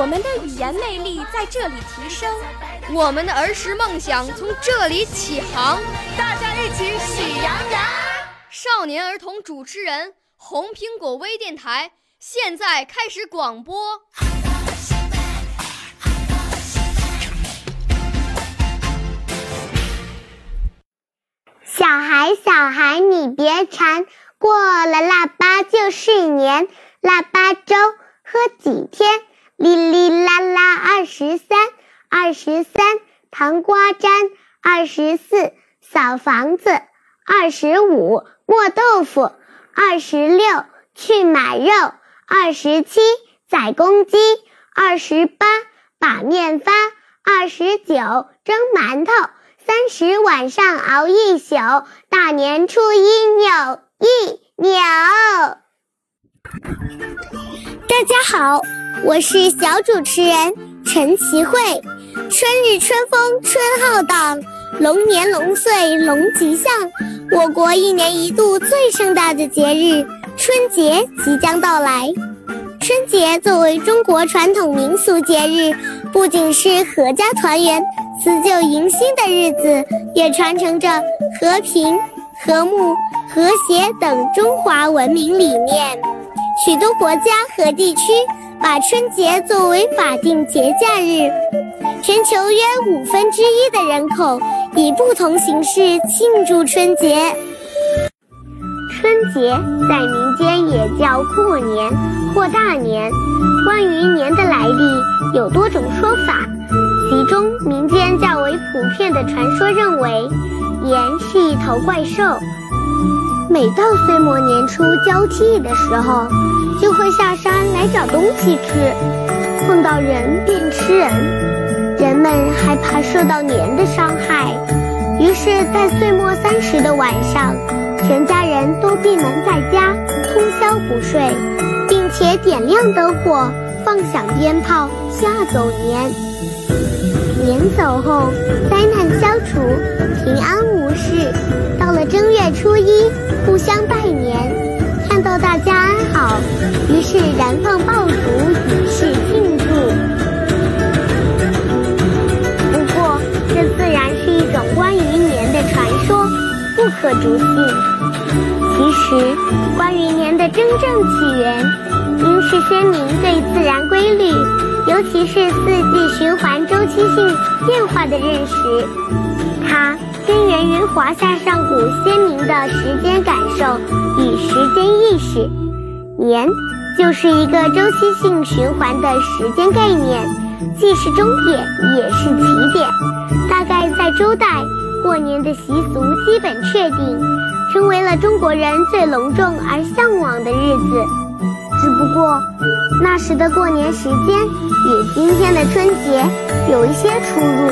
我们的语言魅力在这里提升，我们的儿时梦想从这里起航。大家一起喜羊羊。少年儿童主持人，红苹果微电台现在开始广播。小孩，小孩，你别馋，过了腊八就是年，腊八粥喝几天？哩哩啦啦二十三，二十三糖瓜粘，二十四扫房子，二十五磨豆腐，二十六去买肉，二十七宰公鸡，二十八把面发，二十九蒸馒头，三十晚上熬一宿，大年初一扭一扭。大家好。我是小主持人陈奇慧，春日春风春浩荡，龙年龙岁龙吉祥。我国一年一度最盛大的节日春节即将到来。春节作为中国传统民俗节日，不仅是阖家团圆、辞旧迎新的日子，也传承着和平、和睦、和谐等中华文明理念。许多国家和地区。把春节作为法定节假日，全球约五分之一的人口以不同形式庆祝春节。春节在民间也叫过年或大年。关于年的来历，有多种说法，其中民间较为普遍的传说认为，年是一头怪兽。每到岁末年初交替的时候，就会下山来找东西吃，碰到人便吃人。人们害怕受到年的伤害，于是，在岁末三十的晚上，全家人都闭门在家，通宵不睡，并且点亮灯火，放响鞭炮，吓走年。年走后，灾难消除，平安无事。到了正月初一。互相拜年，看到大家安好，于是燃放竹信。其实，关于年的真正起源，应是先民对自然规律，尤其是四季循环周期性变化的认识。它。根源于华夏上古先民的时间感受与时间意识，年就是一个周期性循环的时间概念，既是终点也是起点。大概在周代，过年的习俗基本确定，成为了中国人最隆重而向往的日子。只不过，那时的过年时间与今天的春节有一些出入。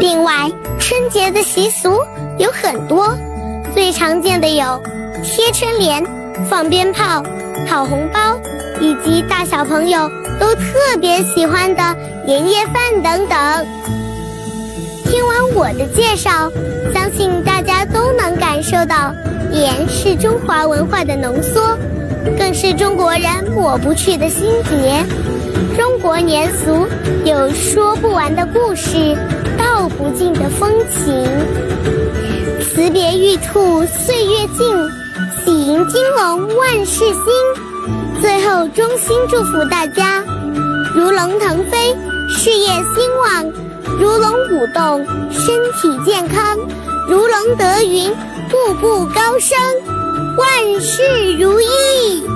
另外，春节的习俗有很多，最常见的有贴春联、放鞭炮、讨红包，以及大小朋友都特别喜欢的年夜饭等等。听完我的介绍，相信大家都能感受到，年是中华文化的浓缩，更是中国人抹不去的心结。中国年俗有说不完的故事。道不尽的风情，辞别玉兔岁月静，喜迎金龙万事兴。最后，衷心祝福大家，如龙腾飞，事业兴旺；如龙舞动，身体健康；如龙得云，步步高升。万事如意。